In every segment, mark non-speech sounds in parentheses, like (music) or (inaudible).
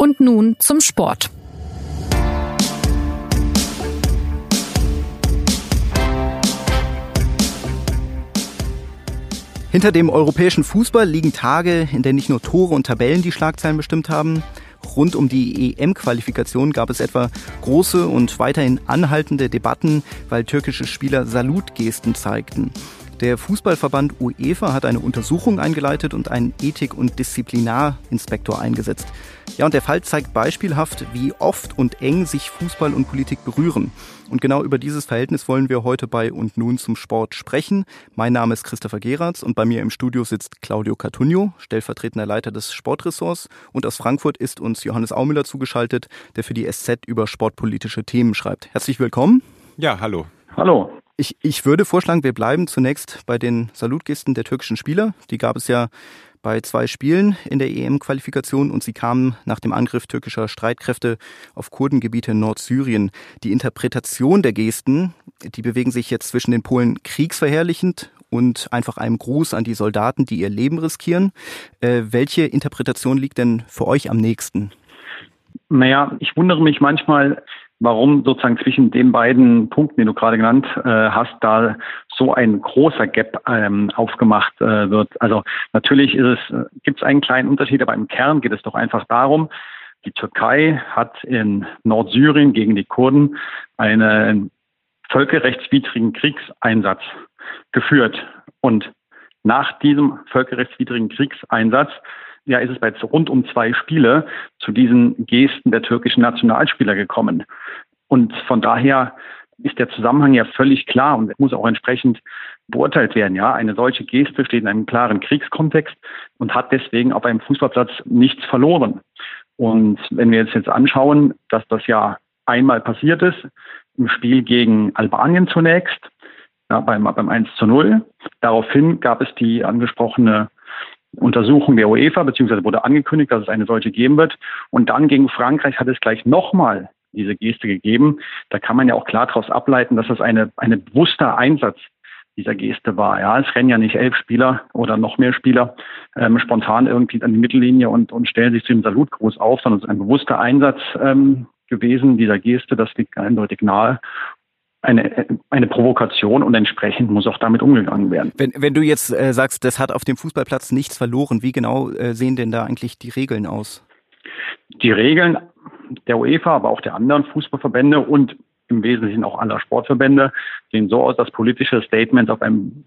Und nun zum Sport. Hinter dem europäischen Fußball liegen Tage, in denen nicht nur Tore und Tabellen die Schlagzeilen bestimmt haben. Rund um die EM-Qualifikation gab es etwa große und weiterhin anhaltende Debatten, weil türkische Spieler Salutgesten zeigten. Der Fußballverband UEFA hat eine Untersuchung eingeleitet und einen Ethik- und Disziplinarinspektor eingesetzt. Ja, und der Fall zeigt beispielhaft, wie oft und eng sich Fußball und Politik berühren. Und genau über dieses Verhältnis wollen wir heute bei Und nun zum Sport sprechen. Mein Name ist Christopher Geratz und bei mir im Studio sitzt Claudio Cartunio, stellvertretender Leiter des Sportressorts. Und aus Frankfurt ist uns Johannes Aumüller zugeschaltet, der für die SZ über sportpolitische Themen schreibt. Herzlich willkommen. Ja, hallo. Hallo. Ich, ich würde vorschlagen, wir bleiben zunächst bei den Salutgesten der türkischen Spieler. Die gab es ja bei zwei Spielen in der EM-Qualifikation und sie kamen nach dem Angriff türkischer Streitkräfte auf Kurdengebiete in Nordsyrien. Die Interpretation der Gesten, die bewegen sich jetzt zwischen den Polen kriegsverherrlichend und einfach einem Gruß an die Soldaten, die ihr Leben riskieren. Äh, welche Interpretation liegt denn für euch am nächsten? Naja, ich wundere mich manchmal, warum sozusagen zwischen den beiden Punkten, die du gerade genannt äh, hast, da so ein großer Gap ähm, aufgemacht äh, wird. Also natürlich ist es, äh, gibt es einen kleinen Unterschied, aber im Kern geht es doch einfach darum, die Türkei hat in Nordsyrien gegen die Kurden einen völkerrechtswidrigen Kriegseinsatz geführt. Und nach diesem völkerrechtswidrigen Kriegseinsatz ja, ist es bei rund um zwei Spiele zu diesen Gesten der türkischen Nationalspieler gekommen. Und von daher ist der Zusammenhang ja völlig klar und muss auch entsprechend beurteilt werden. Ja, eine solche Geste steht in einem klaren Kriegskontext und hat deswegen auf einem Fußballplatz nichts verloren. Und wenn wir jetzt jetzt anschauen, dass das ja einmal passiert ist, im Spiel gegen Albanien zunächst, ja, beim, beim 1 zu 0. Daraufhin gab es die angesprochene Untersuchung der UEFA, beziehungsweise wurde angekündigt, dass es eine solche geben wird. Und dann gegen Frankreich hat es gleich nochmal diese Geste gegeben. Da kann man ja auch klar daraus ableiten, dass das eine, eine bewusster Einsatz dieser Geste war. Ja, es rennen ja nicht elf Spieler oder noch mehr Spieler ähm, spontan irgendwie an die Mittellinie und, und stellen sich zu dem Salutgruß auf, sondern es ist ein bewusster Einsatz ähm, gewesen dieser Geste. Das liegt eindeutig nahe eine, eine Provokation und entsprechend muss auch damit umgegangen werden. Wenn, wenn du jetzt äh, sagst, das hat auf dem Fußballplatz nichts verloren, wie genau äh, sehen denn da eigentlich die Regeln aus? Die Regeln der UEFA, aber auch der anderen Fußballverbände und im Wesentlichen auch aller Sportverbände sehen so aus, dass politische Statements auf einem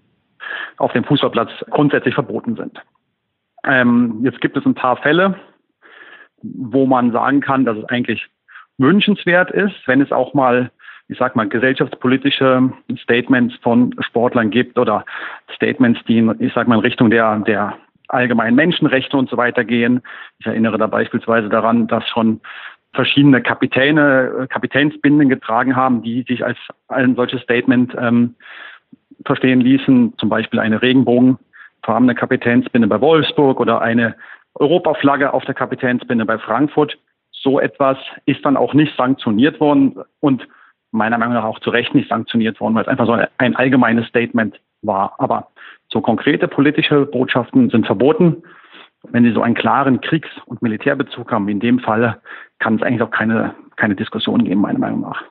auf dem Fußballplatz grundsätzlich verboten sind. Ähm, jetzt gibt es ein paar Fälle, wo man sagen kann, dass es eigentlich wünschenswert ist, wenn es auch mal ich sag mal, gesellschaftspolitische Statements von Sportlern gibt oder Statements, die, in, ich sag mal, in Richtung der, der allgemeinen Menschenrechte und so weiter gehen. Ich erinnere da beispielsweise daran, dass schon verschiedene Kapitäne, Kapitänsbinden getragen haben, die sich als ein solches Statement ähm, verstehen ließen. Zum Beispiel eine regenbogenfarbene Kapitänsbinde bei Wolfsburg oder eine Europaflagge auf der Kapitänsbinde bei Frankfurt. So etwas ist dann auch nicht sanktioniert worden und meiner Meinung nach auch zu Recht nicht sanktioniert worden, weil es einfach so ein allgemeines Statement war. Aber so konkrete politische Botschaften sind verboten. Wenn sie so einen klaren Kriegs- und Militärbezug haben, wie in dem Falle, kann es eigentlich auch keine, keine Diskussion geben, meiner Meinung nach.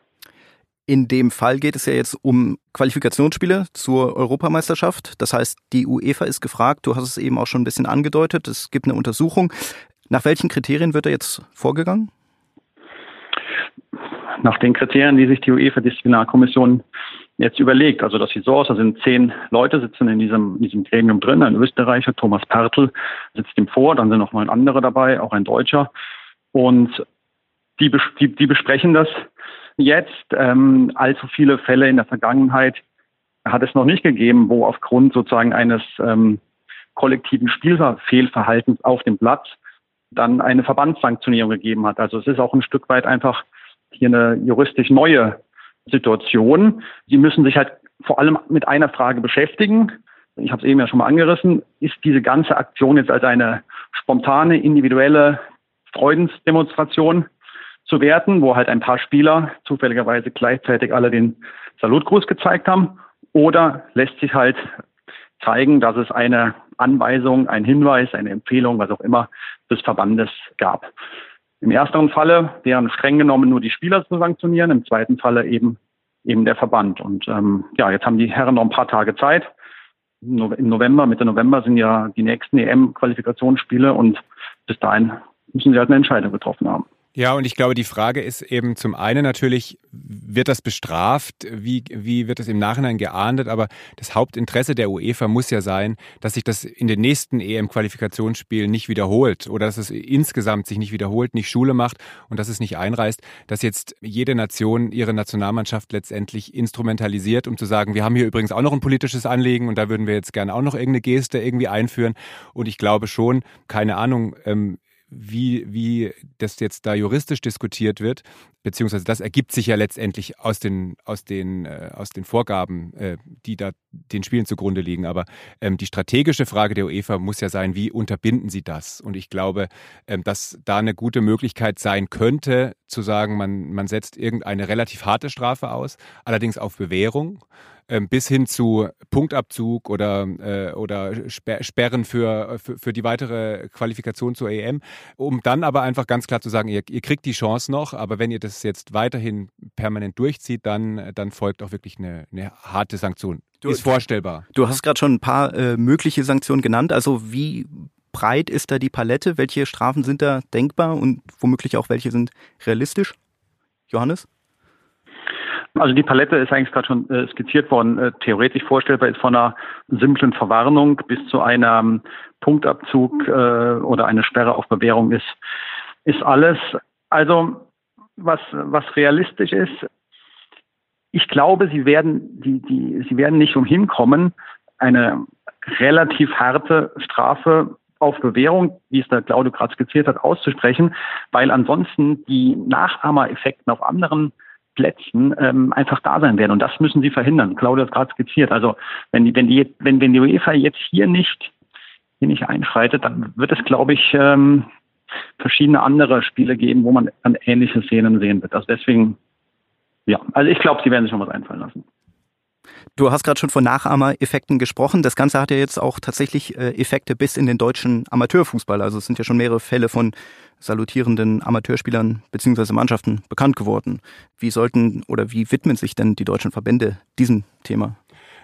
In dem Fall geht es ja jetzt um Qualifikationsspiele zur Europameisterschaft. Das heißt, die UEFA ist gefragt. Du hast es eben auch schon ein bisschen angedeutet. Es gibt eine Untersuchung. Nach welchen Kriterien wird da jetzt vorgegangen? Nach den Kriterien, die sich die UEFA-Disziplinarkommission jetzt überlegt. Also das sieht so aus, da sind zehn Leute sitzen in diesem, in diesem Gremium drin, ein Österreicher, Thomas Pertl, sitzt ihm vor, dann sind noch mal ein anderer dabei, auch ein Deutscher. Und die, die, die besprechen das jetzt. Ähm, allzu viele Fälle in der Vergangenheit hat es noch nicht gegeben, wo aufgrund sozusagen eines ähm, kollektiven Spielfehlverhaltens auf dem Platz dann eine Verbandssanktionierung gegeben hat. Also es ist auch ein Stück weit einfach hier eine juristisch neue Situation. Sie müssen sich halt vor allem mit einer Frage beschäftigen. Ich habe es eben ja schon mal angerissen. Ist diese ganze Aktion jetzt als eine spontane, individuelle Freudensdemonstration zu werten, wo halt ein paar Spieler zufälligerweise gleichzeitig alle den Salutgruß gezeigt haben? Oder lässt sich halt zeigen, dass es eine Anweisung, ein Hinweis, eine Empfehlung, was auch immer, des Verbandes gab? Im ersten Falle wären streng genommen nur die Spieler zu sanktionieren, im zweiten Falle eben eben der Verband. Und ähm, ja, jetzt haben die Herren noch ein paar Tage Zeit. Im November, Mitte November sind ja die nächsten EM-Qualifikationsspiele und bis dahin müssen sie halt eine Entscheidung getroffen haben. Ja, und ich glaube, die Frage ist eben zum einen natürlich, wird das bestraft? Wie, wie wird das im Nachhinein geahndet? Aber das Hauptinteresse der UEFA muss ja sein, dass sich das in den nächsten EM-Qualifikationsspielen nicht wiederholt oder dass es insgesamt sich nicht wiederholt, nicht Schule macht und dass es nicht einreißt, dass jetzt jede Nation ihre Nationalmannschaft letztendlich instrumentalisiert, um zu sagen, wir haben hier übrigens auch noch ein politisches Anliegen und da würden wir jetzt gerne auch noch irgendeine Geste irgendwie einführen. Und ich glaube schon, keine Ahnung, ähm, wie, wie das jetzt da juristisch diskutiert wird, beziehungsweise das ergibt sich ja letztendlich aus den, aus den, äh, aus den Vorgaben, äh, die da den Spielen zugrunde liegen. Aber ähm, die strategische Frage der UEFA muss ja sein, wie unterbinden sie das? Und ich glaube, ähm, dass da eine gute Möglichkeit sein könnte, zu sagen, man, man setzt irgendeine relativ harte Strafe aus, allerdings auf Bewährung. Ähm, bis hin zu Punktabzug oder, äh, oder Sperren für, für, für, die weitere Qualifikation zur EM, um dann aber einfach ganz klar zu sagen, ihr, ihr kriegt die Chance noch, aber wenn ihr das jetzt weiterhin permanent durchzieht, dann, dann folgt auch wirklich eine, eine harte Sanktion. Du, ist vorstellbar. Du hast gerade schon ein paar äh, mögliche Sanktionen genannt. Also wie breit ist da die Palette? Welche Strafen sind da denkbar und womöglich auch welche sind realistisch? Johannes? Also die Palette ist eigentlich gerade schon äh, skizziert worden. Äh, theoretisch vorstellbar ist von einer simplen Verwarnung bis zu einem Punktabzug äh, oder eine Sperre auf Bewährung ist, ist alles. Also was, was realistisch ist, ich glaube, sie werden, die, die, sie werden nicht umhin kommen, eine relativ harte Strafe auf Bewährung, wie es der Claudio gerade skizziert hat, auszusprechen, weil ansonsten die Nachahmereffekten auf anderen Plätzen ähm, einfach da sein werden. Und das müssen sie verhindern. Claudia hat gerade skizziert. Also wenn die, wenn die, wenn, wenn die UEFA jetzt hier nicht, hier nicht einschreitet, dann wird es, glaube ich, ähm, verschiedene andere Spiele geben, wo man dann ähnliche Szenen sehen wird. Also deswegen, ja, also ich glaube, sie werden sich noch was einfallen lassen. Du hast gerade schon von Nachahmereffekten gesprochen. Das Ganze hat ja jetzt auch tatsächlich äh, Effekte bis in den deutschen Amateurfußball. Also es sind ja schon mehrere Fälle von salutierenden Amateurspielern bzw. Mannschaften bekannt geworden. Wie sollten oder wie widmen sich denn die deutschen Verbände diesem Thema?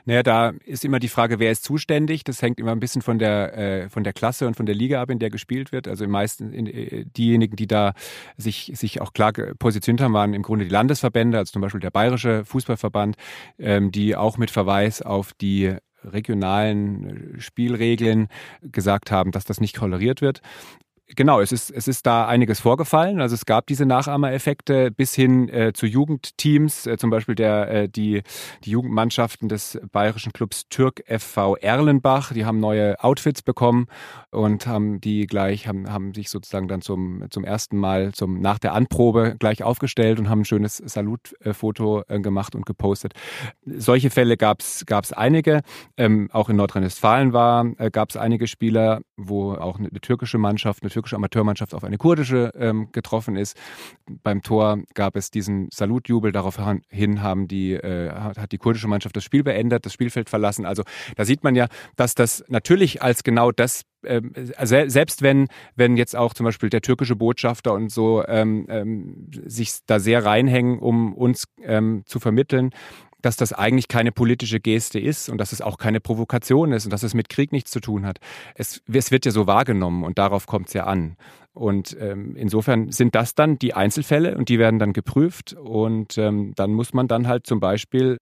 Naja, da ist immer die Frage, wer ist zuständig. Das hängt immer ein bisschen von der, äh, von der Klasse und von der Liga ab, in der gespielt wird. Also meisten in, äh, diejenigen, die da sich, sich auch klar positioniert haben, waren im Grunde die Landesverbände, also zum Beispiel der Bayerische Fußballverband, ähm, die auch mit Verweis auf die regionalen äh, Spielregeln gesagt haben, dass das nicht toleriert wird. Genau, es ist, es ist da einiges vorgefallen. Also es gab diese Nachahmereffekte bis hin äh, zu Jugendteams, äh, zum Beispiel der, äh, die, die Jugendmannschaften des bayerischen Clubs Türk FV Erlenbach, die haben neue Outfits bekommen und haben die gleich, haben, haben sich sozusagen dann zum, zum ersten Mal zum, nach der Anprobe gleich aufgestellt und haben ein schönes Salutfoto äh, gemacht und gepostet. Solche Fälle gab es einige. Ähm, auch in Nordrhein-Westfalen war, äh, gab es einige Spieler, wo auch eine, eine türkische Mannschaft, eine türkische Amateurmannschaft auf eine kurdische ähm, getroffen ist. Beim Tor gab es diesen Salutjubel. Daraufhin haben die, äh, hat die kurdische Mannschaft das Spiel beendet, das Spielfeld verlassen. Also da sieht man ja, dass das natürlich als genau das ähm, selbst wenn, wenn jetzt auch zum Beispiel der türkische Botschafter und so ähm, ähm, sich da sehr reinhängen, um uns ähm, zu vermitteln, dass das eigentlich keine politische Geste ist und dass es auch keine Provokation ist und dass es mit Krieg nichts zu tun hat. Es, es wird ja so wahrgenommen und darauf kommt es ja an. Und ähm, insofern sind das dann die Einzelfälle und die werden dann geprüft und ähm, dann muss man dann halt zum Beispiel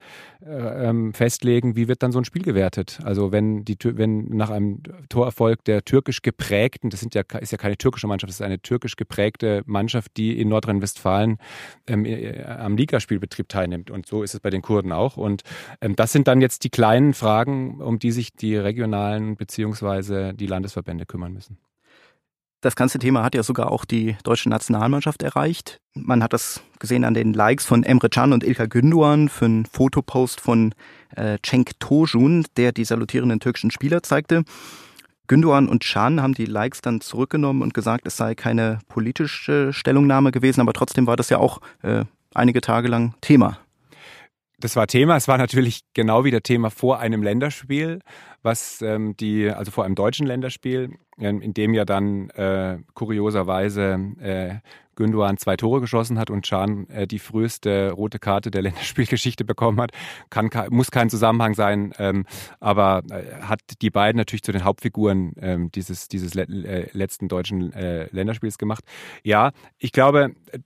äh, ähm, festlegen, wie wird dann so ein Spiel gewertet. Also wenn die wenn nach einem Torerfolg der türkisch geprägten, das sind ja ist ja keine türkische Mannschaft, das ist eine türkisch geprägte Mannschaft, die in Nordrhein-Westfalen äh, am Ligaspielbetrieb teilnimmt und so ist es bei den Kurden auch. Und ähm, das sind dann jetzt die kleinen Fragen, um die sich die regionalen beziehungsweise die Landesverbände kümmern müssen. Das ganze Thema hat ja sogar auch die deutsche Nationalmannschaft erreicht. Man hat das gesehen an den Likes von Emre Can und Ilka Günduan für einen Fotopost von äh, Cenk Tojun, der die salutierenden türkischen Spieler zeigte. Günduan und Can haben die Likes dann zurückgenommen und gesagt, es sei keine politische Stellungnahme gewesen, aber trotzdem war das ja auch äh, einige Tage lang Thema. Das war Thema. Es war natürlich genau wieder Thema vor einem Länderspiel, was ähm, die, also vor einem deutschen Länderspiel, ähm, in dem ja dann äh, kurioserweise äh, Gündoğan zwei Tore geschossen hat und Can äh, die früheste rote Karte der (laughs) Länderspielgeschichte bekommen hat. Kann, muss kein Zusammenhang sein, ähm, aber äh, hat die beiden natürlich zu den Hauptfiguren ähm, dieses, dieses le äh, letzten deutschen äh, Länderspiels gemacht. Ja, ich glaube, äh,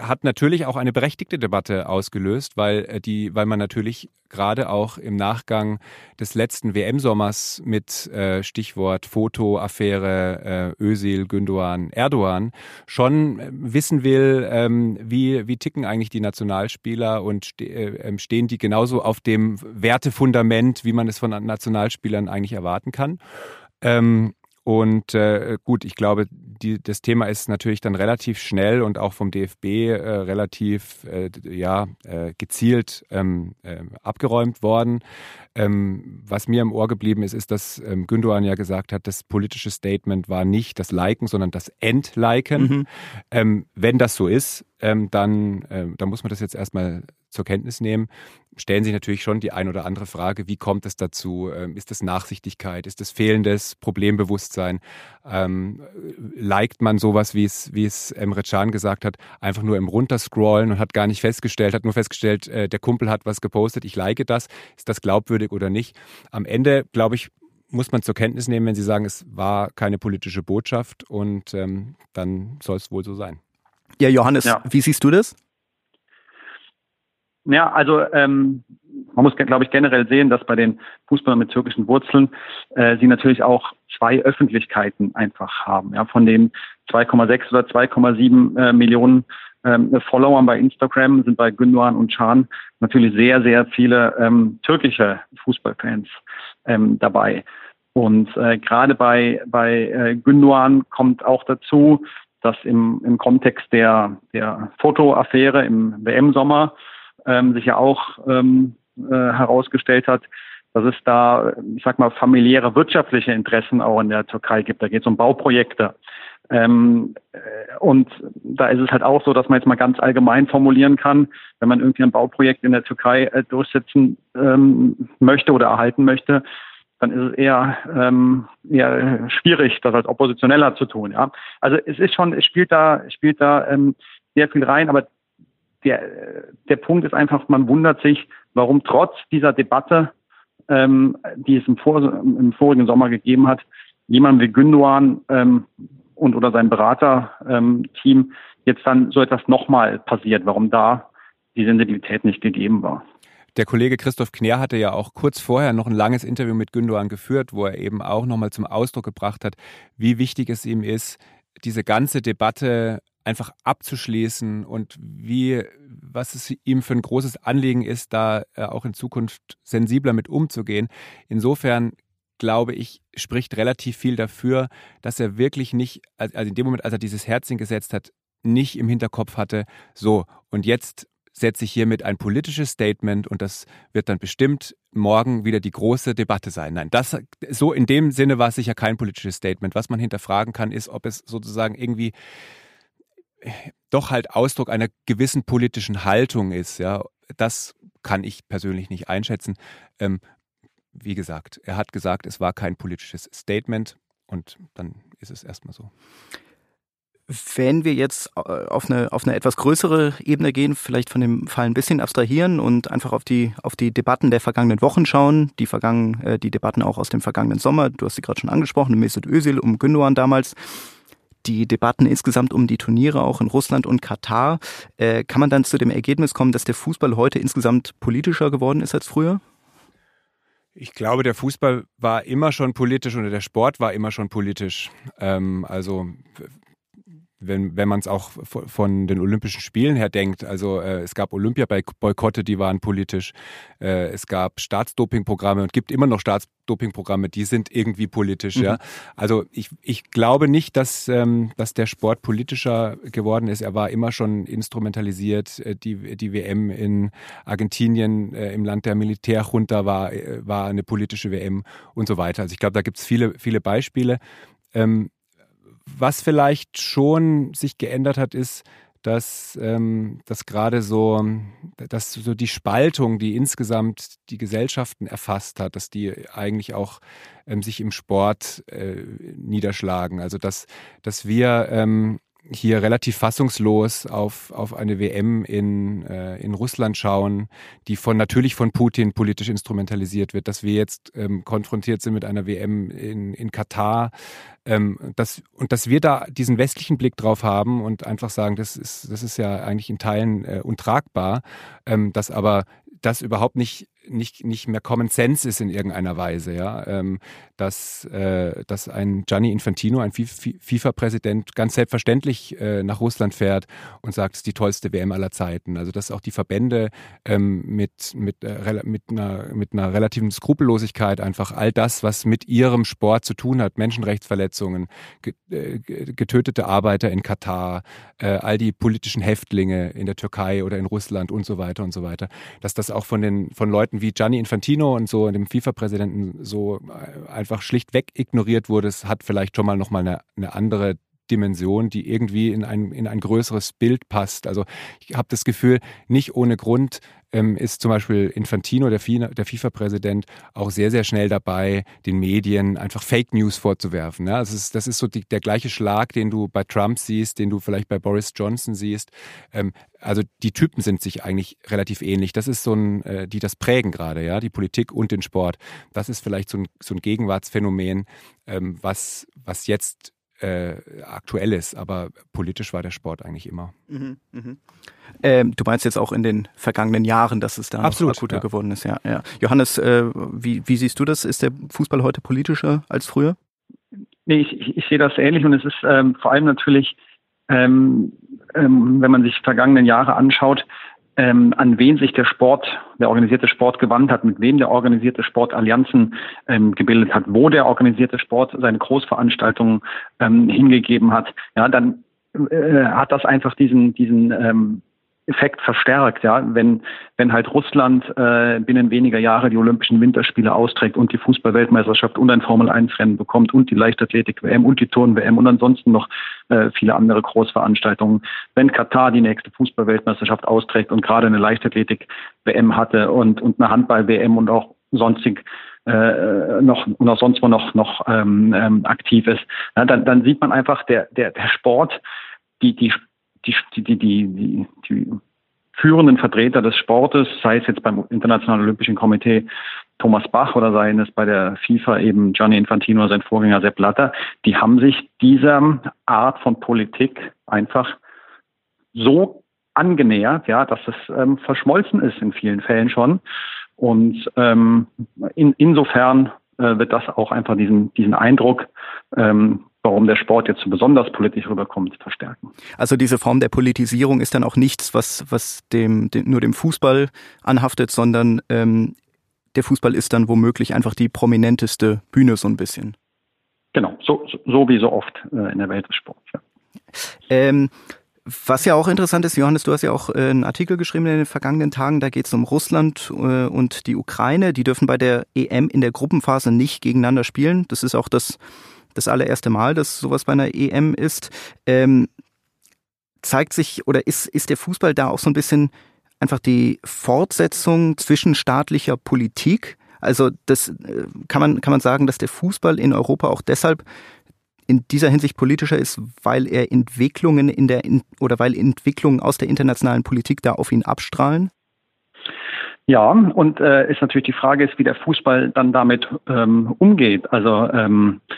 hat natürlich auch eine berechtigte Debatte ausgelöst, weil, äh, die, weil man natürlich gerade auch im Nachgang des letzten WM-Sommers mit äh, Stichwort Fotoaffäre äh, Özil, Gündoğan, Erdogan schon äh, wissen will, ähm, wie, wie ticken eigentlich die Nationalspieler und ste äh, ähm, stehen die genauso auf dem Wertefundament, wie man es von Nationalspielern eigentlich erwarten kann. Ähm, und äh, gut, ich glaube, die, das Thema ist natürlich dann relativ schnell und auch vom DFB äh, relativ äh, ja, äh, gezielt ähm, äh, abgeräumt worden. Ähm, was mir im Ohr geblieben ist, ist, dass ähm, Gündogan ja gesagt hat, das politische Statement war nicht das Liken, sondern das Entliken. Mhm. Ähm, wenn das so ist, ähm, dann, ähm, dann muss man das jetzt erstmal zur Kenntnis nehmen, stellen sich natürlich schon die ein oder andere Frage, wie kommt es dazu? Ähm, ist das Nachsichtigkeit? Ist das fehlendes Problembewusstsein? Ähm, liked man sowas, wie es, wie es Emre Can gesagt hat, einfach nur im Runterscrollen und hat gar nicht festgestellt, hat nur festgestellt, äh, der Kumpel hat was gepostet, ich like das. Ist das glaubwürdig oder nicht? Am Ende, glaube ich, muss man zur Kenntnis nehmen, wenn Sie sagen, es war keine politische Botschaft und ähm, dann soll es wohl so sein. Ja, Johannes, ja. wie siehst du das? Ja, also ähm, man muss, glaube ich, generell sehen, dass bei den Fußballern mit türkischen Wurzeln äh, sie natürlich auch zwei Öffentlichkeiten einfach haben. Ja, von den 2,6 oder 2,7 äh, Millionen ähm, Followern bei Instagram sind bei Gündogan und Can natürlich sehr, sehr viele ähm, türkische Fußballfans ähm, dabei. Und äh, gerade bei, bei äh, Gündogan kommt auch dazu, dass im, im Kontext der, der Fotoaffäre im WM-Sommer ähm, sich ja auch ähm, äh, herausgestellt hat, dass es da, ich sag mal, familiäre wirtschaftliche Interessen auch in der Türkei gibt. Da geht es um Bauprojekte. Ähm, äh, und da ist es halt auch so, dass man jetzt mal ganz allgemein formulieren kann, wenn man irgendwie ein Bauprojekt in der Türkei äh, durchsetzen ähm, möchte oder erhalten möchte, dann ist es eher, ähm, eher schwierig, das als Oppositioneller zu tun. Ja, also es ist schon, es spielt da, spielt da ähm, sehr viel rein, aber der, der Punkt ist einfach, man wundert sich, warum trotz dieser Debatte, ähm, die es im, Vor im vorigen Sommer gegeben hat, jemand wie Gündogan ähm, und oder sein Beraterteam ähm, jetzt dann so etwas nochmal passiert, warum da die Sensibilität nicht gegeben war. Der Kollege Christoph Kner hatte ja auch kurz vorher noch ein langes Interview mit Gündogan geführt, wo er eben auch nochmal zum Ausdruck gebracht hat, wie wichtig es ihm ist, diese ganze Debatte einfach abzuschließen und wie, was es ihm für ein großes Anliegen ist, da äh, auch in Zukunft sensibler mit umzugehen. Insofern glaube ich, spricht relativ viel dafür, dass er wirklich nicht, also in dem Moment, als er dieses Herzchen gesetzt hat, nicht im Hinterkopf hatte, so, und jetzt setze ich hiermit ein politisches Statement und das wird dann bestimmt morgen wieder die große Debatte sein. Nein, das so in dem Sinne war es sicher kein politisches Statement. Was man hinterfragen kann, ist, ob es sozusagen irgendwie doch halt Ausdruck einer gewissen politischen Haltung ist. Ja, das kann ich persönlich nicht einschätzen. Ähm, wie gesagt, er hat gesagt, es war kein politisches Statement und dann ist es erstmal so. Wenn wir jetzt äh, auf eine, auf eine etwas größere Ebene gehen, vielleicht von dem Fall ein bisschen abstrahieren und einfach auf die, auf die Debatten der vergangenen Wochen schauen, die, vergangen, äh, die Debatten auch aus dem vergangenen Sommer, du hast sie gerade schon angesprochen, Mesut Özil um Gündogan damals, die Debatten insgesamt um die Turniere auch in Russland und Katar. Äh, kann man dann zu dem Ergebnis kommen, dass der Fußball heute insgesamt politischer geworden ist als früher? Ich glaube, der Fußball war immer schon politisch oder der Sport war immer schon politisch. Ähm, also wenn, wenn man es auch von den Olympischen Spielen her denkt, also äh, es gab Olympia-Boykotte, die waren politisch, äh, es gab Staatsdopingprogramme und gibt immer noch Staatsdopingprogramme, die sind irgendwie politisch, mhm. ja. Also ich, ich glaube nicht, dass, ähm, dass der Sport politischer geworden ist. Er war immer schon instrumentalisiert. Äh, die, die WM in Argentinien äh, im Land der Militärjunta war, äh, war eine politische WM und so weiter. Also ich glaube, da gibt es viele, viele Beispiele. Ähm, was vielleicht schon sich geändert hat, ist, dass, ähm, dass gerade so, dass so die Spaltung, die insgesamt die Gesellschaften erfasst hat, dass die eigentlich auch ähm, sich im Sport äh, niederschlagen. Also dass, dass wir ähm, hier relativ fassungslos auf, auf eine WM in, äh, in Russland schauen, die von natürlich von Putin politisch instrumentalisiert wird, dass wir jetzt ähm, konfrontiert sind mit einer WM in, in Katar, ähm, dass, und dass wir da diesen westlichen Blick drauf haben und einfach sagen, das ist, das ist ja eigentlich in Teilen äh, untragbar, ähm, dass aber das überhaupt nicht nicht, nicht mehr Common Sense ist in irgendeiner Weise, ja, ähm, dass, äh, dass ein Gianni Infantino, ein FIFA-Präsident, ganz selbstverständlich äh, nach Russland fährt und sagt, es ist die tollste WM aller Zeiten. Also dass auch die Verbände ähm, mit, mit, äh, mit, einer, mit einer relativen Skrupellosigkeit einfach all das, was mit ihrem Sport zu tun hat, Menschenrechtsverletzungen, äh, getötete Arbeiter in Katar, äh, all die politischen Häftlinge in der Türkei oder in Russland und so weiter und so weiter, dass das auch von den von Leuten Leuten wie Gianni Infantino und so, dem FIFA-Präsidenten, so äh, einfach schlichtweg ignoriert wurde, es hat vielleicht schon mal nochmal eine, eine andere Dimension, die irgendwie in ein, in ein größeres Bild passt. Also ich habe das Gefühl, nicht ohne Grund ähm, ist zum Beispiel Infantino, der, FIFA-Präsident, auch sehr, sehr schnell dabei, den Medien einfach Fake News vorzuwerfen. Ja? Das, ist, das ist so die, der gleiche Schlag, den du bei Trump siehst, den du vielleicht bei Boris Johnson siehst. Ähm, also die Typen sind sich eigentlich relativ ähnlich. Das ist so ein, äh, die das prägen gerade, ja, die Politik und den Sport. Das ist vielleicht so ein, so ein Gegenwartsphänomen, ähm, was, was jetzt äh, aktuell ist, aber politisch war der Sport eigentlich immer. Mhm, mh. ähm, du meinst jetzt auch in den vergangenen Jahren, dass es da Absolut, akuter ja. geworden ist, ja. ja. Johannes, äh, wie, wie siehst du das? Ist der Fußball heute politischer als früher? Nee, ich, ich, ich sehe das ähnlich und es ist ähm, vor allem natürlich, ähm, ähm, wenn man sich vergangenen Jahre anschaut, ähm, an wen sich der Sport, der organisierte Sport gewandt hat, mit wem der organisierte Sport Allianzen ähm, gebildet hat, wo der organisierte Sport seine Großveranstaltungen ähm, hingegeben hat, ja, dann äh, hat das einfach diesen, diesen ähm, Effekt verstärkt, ja, wenn, wenn halt Russland äh, binnen weniger Jahre die Olympischen Winterspiele austrägt und die Fußball-Weltmeisterschaft und ein Formel-1-Rennen bekommt und die Leichtathletik-WM und die Turn-WM und ansonsten noch äh, viele andere Großveranstaltungen. Wenn Katar die nächste Fußball-Weltmeisterschaft austrägt und gerade eine Leichtathletik-WM hatte und, und eine Handball-WM und auch sonstig äh, noch auch sonst wo noch noch ähm, ähm, aktiv ist, ja, dann, dann sieht man einfach der der der Sport die die die, die, die, die, führenden Vertreter des Sportes, sei es jetzt beim Internationalen Olympischen Komitee Thomas Bach oder sei es bei der FIFA eben Gianni Infantino oder sein Vorgänger Sepp Blatter, die haben sich dieser Art von Politik einfach so angenähert, ja, dass es ähm, verschmolzen ist in vielen Fällen schon. Und ähm, in, insofern äh, wird das auch einfach diesen, diesen Eindruck ähm, warum der Sport jetzt so besonders politisch rüberkommt, verstärken. Also diese Form der Politisierung ist dann auch nichts, was, was dem, dem nur dem Fußball anhaftet, sondern ähm, der Fußball ist dann womöglich einfach die prominenteste Bühne so ein bisschen. Genau, so, so wie so oft äh, in der Welt des Sports. Ja. Ähm, was ja auch interessant ist, Johannes, du hast ja auch äh, einen Artikel geschrieben in den vergangenen Tagen, da geht es um Russland äh, und die Ukraine. Die dürfen bei der EM in der Gruppenphase nicht gegeneinander spielen. Das ist auch das das allererste Mal, dass sowas bei einer EM ist. Ähm, zeigt sich oder ist, ist der Fußball da auch so ein bisschen einfach die Fortsetzung zwischenstaatlicher Politik? Also das äh, kann man, kann man sagen, dass der Fußball in Europa auch deshalb in dieser Hinsicht politischer ist, weil er Entwicklungen in der oder weil Entwicklungen aus der internationalen Politik da auf ihn abstrahlen? Ja, und äh, ist natürlich die Frage ist, wie der Fußball dann damit ähm, umgeht. Also ähm, äh,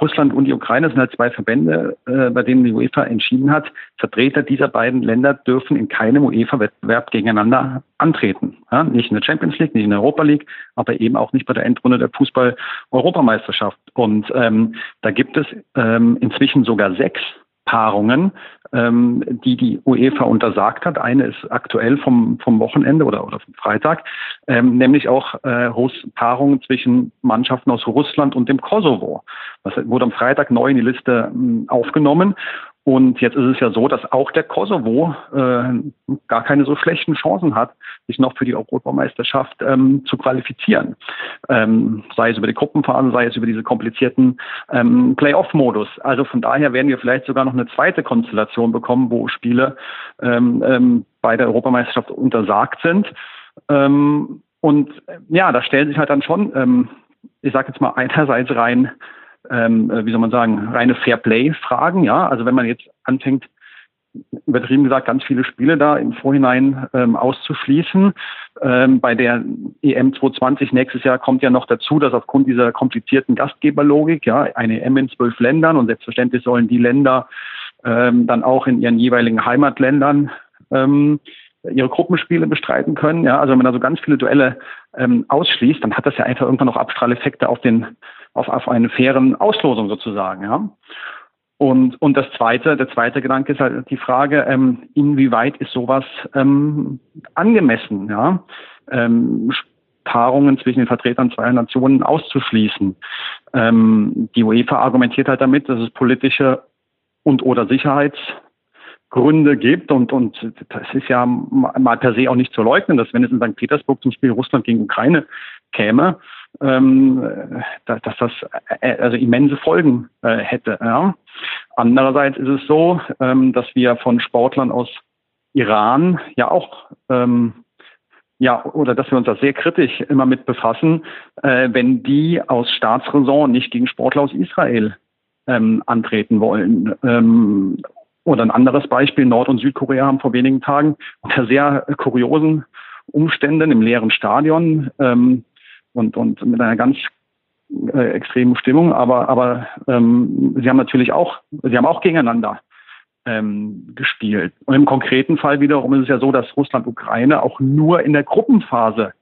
Russland und die Ukraine sind halt zwei Verbände, äh, bei denen die UEFA entschieden hat, Vertreter dieser beiden Länder dürfen in keinem UEFA-Wettbewerb gegeneinander antreten. Ja, nicht in der Champions League, nicht in der Europa League, aber eben auch nicht bei der Endrunde der Fußball-Europameisterschaft. Und ähm, da gibt es ähm, inzwischen sogar sechs Paarungen, ähm, die die UEFA untersagt hat. Eine ist aktuell vom, vom Wochenende oder, oder vom Freitag, ähm, nämlich auch äh, Paarungen zwischen Mannschaften aus Russland und dem Kosovo. Das wurde am Freitag neu in die Liste äh, aufgenommen. Und jetzt ist es ja so, dass auch der Kosovo äh, gar keine so schlechten Chancen hat, sich noch für die Europameisterschaft ähm, zu qualifizieren. Ähm, sei es über die Gruppenphase, sei es über diese komplizierten ähm, Playoff-Modus. Also von daher werden wir vielleicht sogar noch eine zweite Konstellation bekommen, wo Spiele ähm, ähm, bei der Europameisterschaft untersagt sind. Ähm, und ja, da stellen sich halt dann schon, ähm, ich sage jetzt mal einerseits rein ähm, wie soll man sagen, reine Fairplay-Fragen. Ja, also wenn man jetzt anfängt, übertrieben gesagt, ganz viele Spiele da im Vorhinein ähm, auszuschließen. Ähm, bei der EM 2020 nächstes Jahr kommt ja noch dazu, dass aufgrund dieser komplizierten Gastgeberlogik, ja, eine EM in zwölf Ländern und selbstverständlich sollen die Länder ähm, dann auch in ihren jeweiligen Heimatländern ähm, ihre Gruppenspiele bestreiten können. Ja, also wenn man da so ganz viele Duelle ähm, ausschließt, dann hat das ja einfach irgendwann noch Abstrahleffekte auf den, auf, auf eine fairen Auslosung sozusagen. Ja. Und, und das zweite, der zweite Gedanke ist halt die Frage, ähm, inwieweit ist sowas ähm, angemessen, ja? Ähm, Paarungen zwischen den Vertretern zweier Nationen auszuschließen. Ähm, die UEFA argumentiert halt damit, dass es politische und oder Sicherheitsgründe gibt und, und das ist ja mal per se auch nicht zu leugnen, dass wenn es in St. Petersburg zum Spiel Russland gegen Ukraine käme, ähm, dass, dass das äh, also immense Folgen äh, hätte. Ja. Andererseits ist es so, ähm, dass wir von Sportlern aus Iran ja auch ähm, ja, oder dass wir uns da sehr kritisch immer mit befassen, äh, wenn die aus Staatsräson nicht gegen Sportler aus Israel ähm, antreten wollen. Ähm, oder ein anderes Beispiel, Nord- und Südkorea haben vor wenigen Tagen unter sehr kuriosen Umständen im leeren Stadion ähm, und, und mit einer ganz äh, extremen Stimmung, aber, aber ähm, sie haben natürlich auch, sie haben auch gegeneinander ähm, gespielt. Und im konkreten Fall wiederum ist es ja so, dass Russland Ukraine auch nur in der Gruppenphase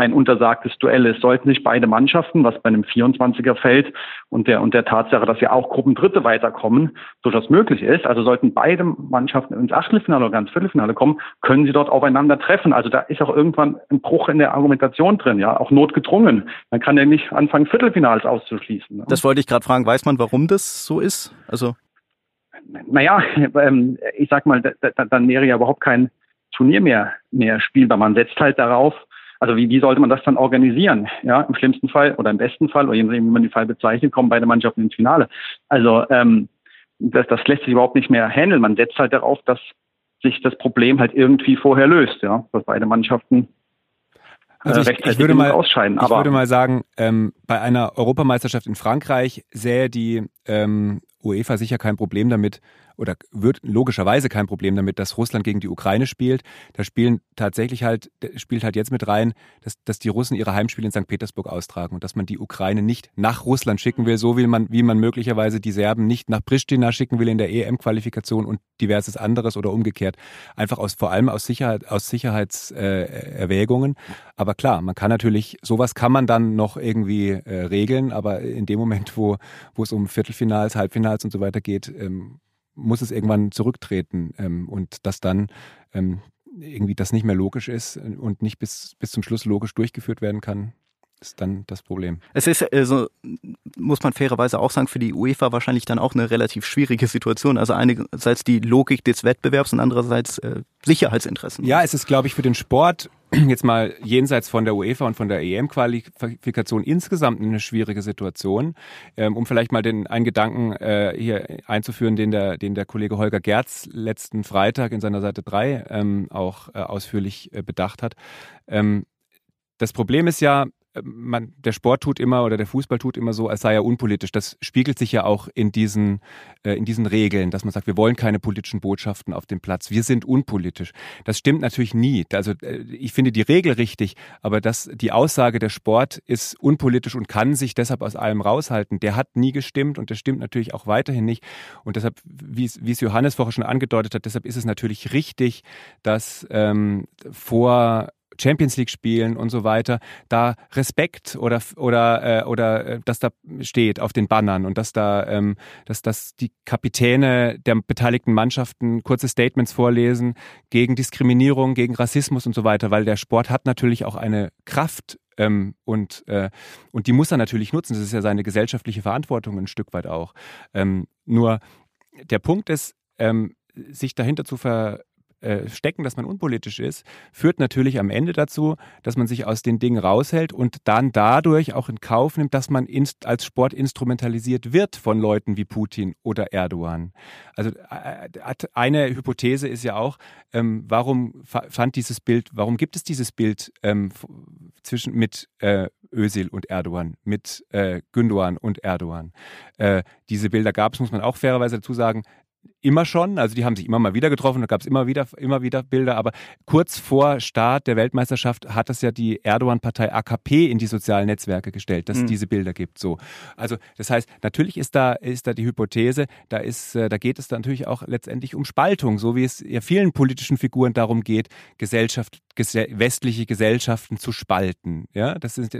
ein untersagtes Duell ist. Sollten sich beide Mannschaften, was bei einem 24er Feld und der, und der Tatsache, dass ja auch Gruppendritte weiterkommen, durchaus möglich ist, also sollten beide Mannschaften ins Achtelfinale oder ganz Viertelfinale kommen, können sie dort aufeinander treffen. Also da ist auch irgendwann ein Bruch in der Argumentation drin, ja, auch notgedrungen. Man kann ja nicht anfangen, Viertelfinals auszuschließen. Ne? Das wollte ich gerade fragen. Weiß man, warum das so ist? Also naja, ähm, ich sag mal, dann wäre ja überhaupt kein Turnier mehr, mehr spielbar. Man setzt halt darauf, also wie, wie sollte man das dann organisieren? Ja, im schlimmsten Fall oder im besten Fall, oder je nachdem, wie man die Fall bezeichnet, kommen beide Mannschaften ins Finale. Also ähm, das, das lässt sich überhaupt nicht mehr handeln. Man setzt halt darauf, dass sich das Problem halt irgendwie vorher löst, ja, dass beide Mannschaften also ich, ich, würde mal, ausscheiden. ich würde mal sagen, ähm, bei einer Europameisterschaft in Frankreich sähe die ähm, UEFA sicher kein Problem damit, oder wird logischerweise kein Problem damit, dass Russland gegen die Ukraine spielt. Da spielen tatsächlich halt, spielt halt jetzt mit rein, dass, dass die Russen ihre Heimspiele in St. Petersburg austragen und dass man die Ukraine nicht nach Russland schicken will, so wie man, wie man möglicherweise die Serben nicht nach Pristina schicken will in der EM-Qualifikation und diverses anderes oder umgekehrt. Einfach aus, vor allem aus Sicherheit, aus Sicherheitserwägungen. Äh, aber klar, man kann natürlich, sowas kann man dann noch irgendwie äh, regeln, aber in dem Moment, wo, wo es um Viertelfinals, Halbfinals und so weiter geht, ähm, muss es irgendwann zurücktreten ähm, und dass dann ähm, irgendwie das nicht mehr logisch ist und nicht bis, bis zum Schluss logisch durchgeführt werden kann, ist dann das Problem. Es ist, also, muss man fairerweise auch sagen, für die UEFA wahrscheinlich dann auch eine relativ schwierige Situation. Also einerseits die Logik des Wettbewerbs und andererseits äh, Sicherheitsinteressen. Ja, es ist, glaube ich, für den Sport (clears throat) jetzt mal jenseits von der UEFA und von der EM-Qualifikation insgesamt eine schwierige Situation. Ähm, um vielleicht mal den einen Gedanken äh, hier einzuführen, den der, den der Kollege Holger Gerz letzten Freitag in seiner Seite 3 ähm, auch äh, ausführlich äh, bedacht hat. Ähm, das Problem ist ja, man, der Sport tut immer oder der Fußball tut immer so, als sei er unpolitisch. Das spiegelt sich ja auch in diesen, äh, in diesen Regeln, dass man sagt, wir wollen keine politischen Botschaften auf dem Platz. Wir sind unpolitisch. Das stimmt natürlich nie. Also äh, ich finde die Regel richtig, aber das, die Aussage, der Sport ist unpolitisch und kann sich deshalb aus allem raushalten, der hat nie gestimmt und der stimmt natürlich auch weiterhin nicht. Und deshalb, wie es, wie es Johannes vorher schon angedeutet hat, deshalb ist es natürlich richtig, dass ähm, vor Champions League spielen und so weiter, da Respekt oder oder äh, oder äh, dass da steht auf den Bannern und dass da ähm, dass dass die Kapitäne der beteiligten Mannschaften kurze Statements vorlesen gegen Diskriminierung, gegen Rassismus und so weiter, weil der Sport hat natürlich auch eine Kraft ähm, und, äh, und die muss er natürlich nutzen. Das ist ja seine gesellschaftliche Verantwortung ein Stück weit auch. Ähm, nur der Punkt ist, ähm, sich dahinter zu ver stecken, dass man unpolitisch ist, führt natürlich am Ende dazu, dass man sich aus den Dingen raushält und dann dadurch auch in Kauf nimmt, dass man als Sport instrumentalisiert wird von Leuten wie Putin oder Erdogan. Also eine Hypothese ist ja auch, ähm, warum fand dieses Bild, warum gibt es dieses Bild ähm, zwischen mit äh, Özil und Erdogan, mit äh, Gündogan und Erdogan. Äh, diese Bilder gab es, muss man auch fairerweise dazu sagen, immer schon. Also die haben sich immer mal wieder getroffen, da gab es immer wieder, immer wieder Bilder. Aber kurz vor Start der Weltmeisterschaft hat es ja die Erdogan-Partei AKP in die sozialen Netzwerke gestellt, dass mhm. es diese Bilder gibt. So, also das heißt, natürlich ist da ist da die Hypothese, da ist, äh, da geht es dann natürlich auch letztendlich um Spaltung, so wie es ja vielen politischen Figuren darum geht, Gesellschaft, gese westliche Gesellschaften zu spalten. Ja, das ist,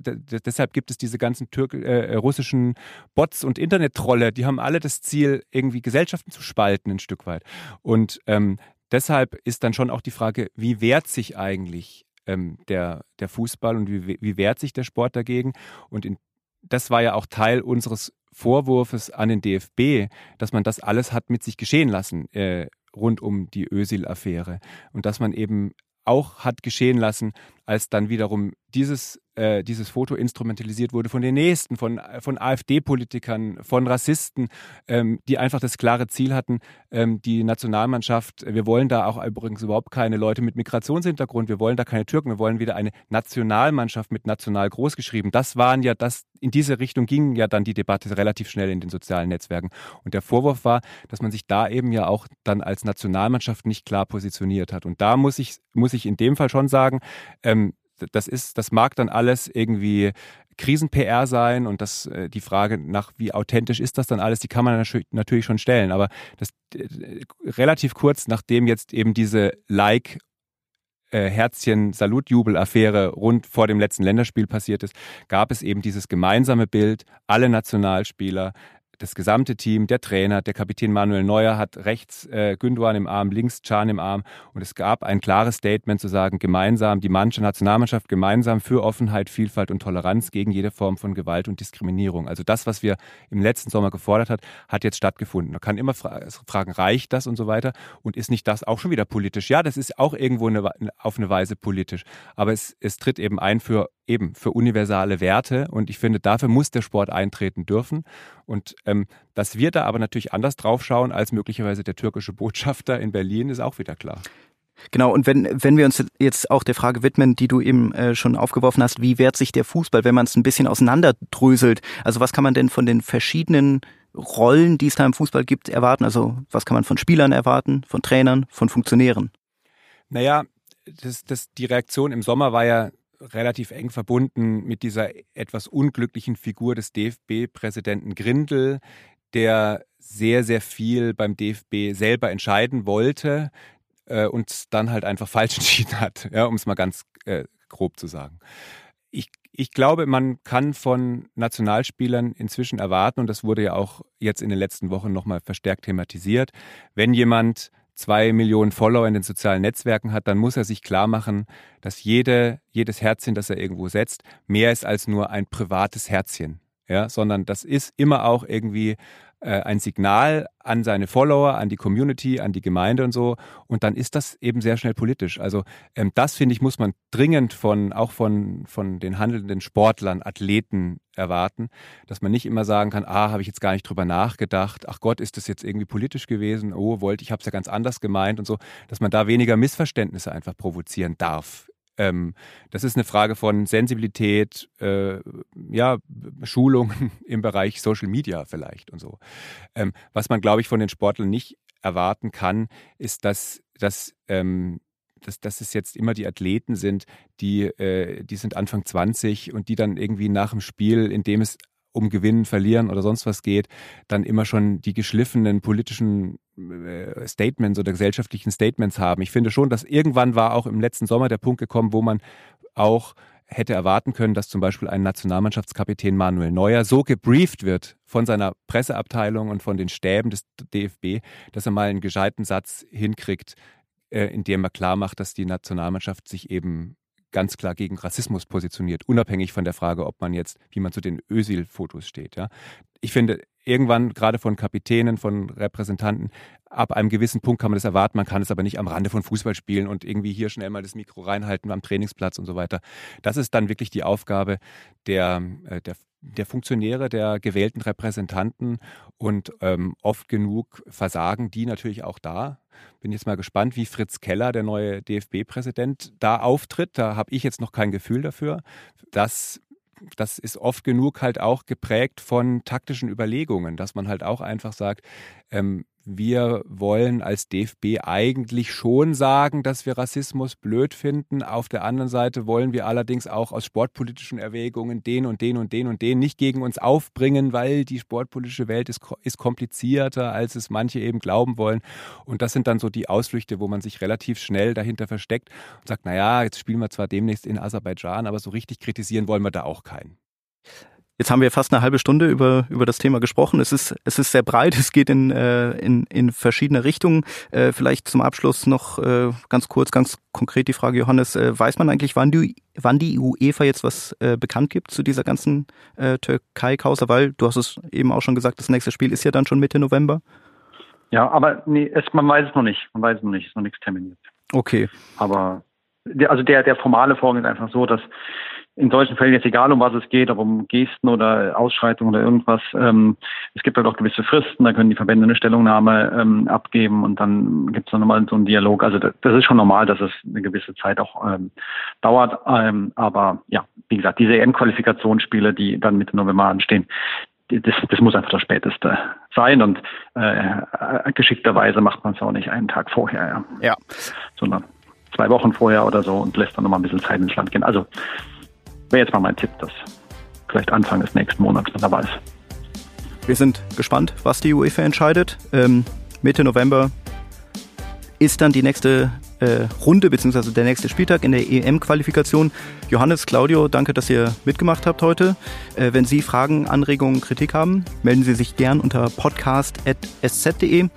deshalb gibt es diese ganzen Türk äh, russischen Bots und Internettrolle, die haben alle das Ziel, irgendwie Gesellschaften zu spalten ein Stück weit. Und ähm, deshalb ist dann schon auch die Frage, wie wehrt sich eigentlich ähm, der, der Fußball und wie, wie wehrt sich der Sport dagegen? Und in, das war ja auch Teil unseres Vorwurfs an den DFB, dass man das alles hat mit sich geschehen lassen äh, rund um die Ösil-Affäre und dass man eben auch hat geschehen lassen, als dann wiederum dieses äh, dieses Foto instrumentalisiert wurde von den Nächsten, von, von AfD-Politikern, von Rassisten, ähm, die einfach das klare Ziel hatten, ähm, die Nationalmannschaft, wir wollen da auch übrigens überhaupt keine Leute mit Migrationshintergrund, wir wollen da keine Türken, wir wollen wieder eine Nationalmannschaft mit national großgeschrieben. Das waren ja das, in diese Richtung ging ja dann die Debatte relativ schnell in den sozialen Netzwerken. Und der Vorwurf war, dass man sich da eben ja auch dann als Nationalmannschaft nicht klar positioniert hat. Und da muss ich, muss ich in dem Fall schon sagen, ähm, das ist, das mag dann alles irgendwie Krisen-PR sein und das, äh, die Frage nach, wie authentisch ist das dann alles, die kann man natürlich schon stellen. Aber das äh, relativ kurz, nachdem jetzt eben diese Like äh, Herzchen Salutjubel-Affäre rund vor dem letzten Länderspiel passiert ist, gab es eben dieses gemeinsame Bild, alle Nationalspieler, das gesamte Team, der Trainer, der Kapitän Manuel Neuer hat rechts äh, Gündogan im Arm, links Can im Arm und es gab ein klares Statement zu sagen, gemeinsam, die Mannschaft, Nationalmannschaft gemeinsam für Offenheit, Vielfalt und Toleranz gegen jede Form von Gewalt und Diskriminierung. Also das, was wir im letzten Sommer gefordert hat, hat jetzt stattgefunden. Man kann immer fra fragen, reicht das und so weiter und ist nicht das auch schon wieder politisch? Ja, das ist auch irgendwo eine, auf eine Weise politisch, aber es, es tritt eben ein für eben für universale Werte. Und ich finde, dafür muss der Sport eintreten dürfen. Und ähm, dass wir da aber natürlich anders drauf schauen als möglicherweise der türkische Botschafter in Berlin, ist auch wieder klar. Genau, und wenn, wenn wir uns jetzt auch der Frage widmen, die du eben äh, schon aufgeworfen hast, wie wehrt sich der Fußball, wenn man es ein bisschen auseinanderdröselt? Also was kann man denn von den verschiedenen Rollen, die es da im Fußball gibt, erwarten? Also was kann man von Spielern erwarten, von Trainern, von Funktionären? Naja, das, das, die Reaktion im Sommer war ja relativ eng verbunden mit dieser etwas unglücklichen Figur des DFB-Präsidenten Grindel, der sehr, sehr viel beim DFB selber entscheiden wollte äh, und dann halt einfach (laughs) falsch entschieden hat, ja, um es mal ganz äh, grob zu sagen. Ich, ich glaube, man kann von Nationalspielern inzwischen erwarten, und das wurde ja auch jetzt in den letzten Wochen nochmal verstärkt thematisiert, wenn jemand zwei Millionen Follower in den sozialen Netzwerken hat, dann muss er sich klar machen, dass jede, jedes Herzchen, das er irgendwo setzt, mehr ist als nur ein privates Herzchen. Ja, sondern das ist immer auch irgendwie äh, ein Signal an seine Follower, an die Community, an die Gemeinde und so. Und dann ist das eben sehr schnell politisch. Also ähm, das, finde ich, muss man dringend von, auch von, von den handelnden Sportlern, Athleten erwarten, dass man nicht immer sagen kann, ah, habe ich jetzt gar nicht drüber nachgedacht, ach Gott, ist das jetzt irgendwie politisch gewesen, oh, wollte ich, habe es ja ganz anders gemeint und so, dass man da weniger Missverständnisse einfach provozieren darf ähm, das ist eine Frage von Sensibilität, äh, ja, Schulungen (laughs) im Bereich Social Media vielleicht und so. Ähm, was man, glaube ich, von den Sportlern nicht erwarten kann, ist, dass, dass ähm, dass, dass es jetzt immer die Athleten sind, die, äh, die sind Anfang 20 und die dann irgendwie nach dem Spiel, in dem es um Gewinnen, Verlieren oder sonst was geht, dann immer schon die geschliffenen politischen äh, Statements oder gesellschaftlichen Statements haben. Ich finde schon, dass irgendwann war auch im letzten Sommer der Punkt gekommen, wo man auch hätte erwarten können, dass zum Beispiel ein Nationalmannschaftskapitän Manuel Neuer so gebrieft wird von seiner Presseabteilung und von den Stäben des DFB, dass er mal einen gescheiten Satz hinkriegt, äh, in dem er klar macht, dass die Nationalmannschaft sich eben ganz klar gegen Rassismus positioniert, unabhängig von der Frage, ob man jetzt, wie man zu den Ösil-Fotos steht. Ja. Ich finde, irgendwann gerade von Kapitänen, von Repräsentanten, ab einem gewissen Punkt kann man das erwarten, man kann es aber nicht am Rande von Fußball spielen und irgendwie hier schnell mal das Mikro reinhalten am Trainingsplatz und so weiter. Das ist dann wirklich die Aufgabe der, äh, der, der Funktionäre, der gewählten Repräsentanten und ähm, oft genug versagen die natürlich auch da. Bin jetzt mal gespannt, wie Fritz Keller, der neue DFB-Präsident, da auftritt. Da habe ich jetzt noch kein Gefühl dafür. Das das ist oft genug halt auch geprägt von taktischen Überlegungen, dass man halt auch einfach sagt, ähm, wir wollen als DFB eigentlich schon sagen, dass wir Rassismus blöd finden. Auf der anderen Seite wollen wir allerdings auch aus sportpolitischen Erwägungen den und den und den und den nicht gegen uns aufbringen, weil die sportpolitische Welt ist, ist komplizierter, als es manche eben glauben wollen. Und das sind dann so die Ausflüchte, wo man sich relativ schnell dahinter versteckt und sagt, naja, jetzt spielen wir zwar demnächst in Aserbaidschan, aber so richtig kritisieren wollen wir da auch keinen. Jetzt haben wir fast eine halbe Stunde über, über das Thema gesprochen. Es ist, es ist sehr breit, es geht in, äh, in, in verschiedene Richtungen. Äh, vielleicht zum Abschluss noch äh, ganz kurz, ganz konkret die Frage, Johannes, äh, weiß man eigentlich, wann die, wann die UEFA jetzt was äh, bekannt gibt zu dieser ganzen äh, Türkei-Causa? Weil, du hast es eben auch schon gesagt, das nächste Spiel ist ja dann schon Mitte November. Ja, aber nee, es, man weiß es noch nicht. Man weiß es noch nicht, es ist noch nichts terminiert. Okay. Aber der, also der, der formale Vorgang ist einfach so, dass in solchen Fällen jetzt egal, um was es geht, ob um Gesten oder Ausschreitungen oder irgendwas, ähm, es gibt halt auch gewisse Fristen, da können die Verbände eine Stellungnahme ähm, abgeben und dann gibt es dann nochmal so einen Dialog. Also das, das, ist schon normal, dass es eine gewisse Zeit auch ähm, dauert. Ähm, aber ja, wie gesagt, diese EM-Qualifikationsspiele, die dann Mitte November anstehen, das, das muss einfach das Späteste sein und äh, geschickterweise macht man es auch nicht einen Tag vorher, ja. ja. Sondern zwei Wochen vorher oder so und lässt dann nochmal ein bisschen Zeit ins Land gehen. Also wäre jetzt mal mein Tipp, dass vielleicht Anfang des nächsten Monats dann dabei ist. Wir sind gespannt, was die UEFA entscheidet. Ähm, Mitte November ist dann die nächste äh, Runde bzw. der nächste Spieltag in der EM-Qualifikation. Johannes, Claudio, danke, dass ihr mitgemacht habt heute. Äh, wenn Sie Fragen, Anregungen, Kritik haben, melden Sie sich gern unter podcast.sz.de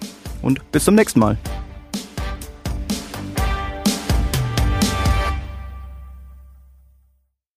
und bis zum nächsten Mal.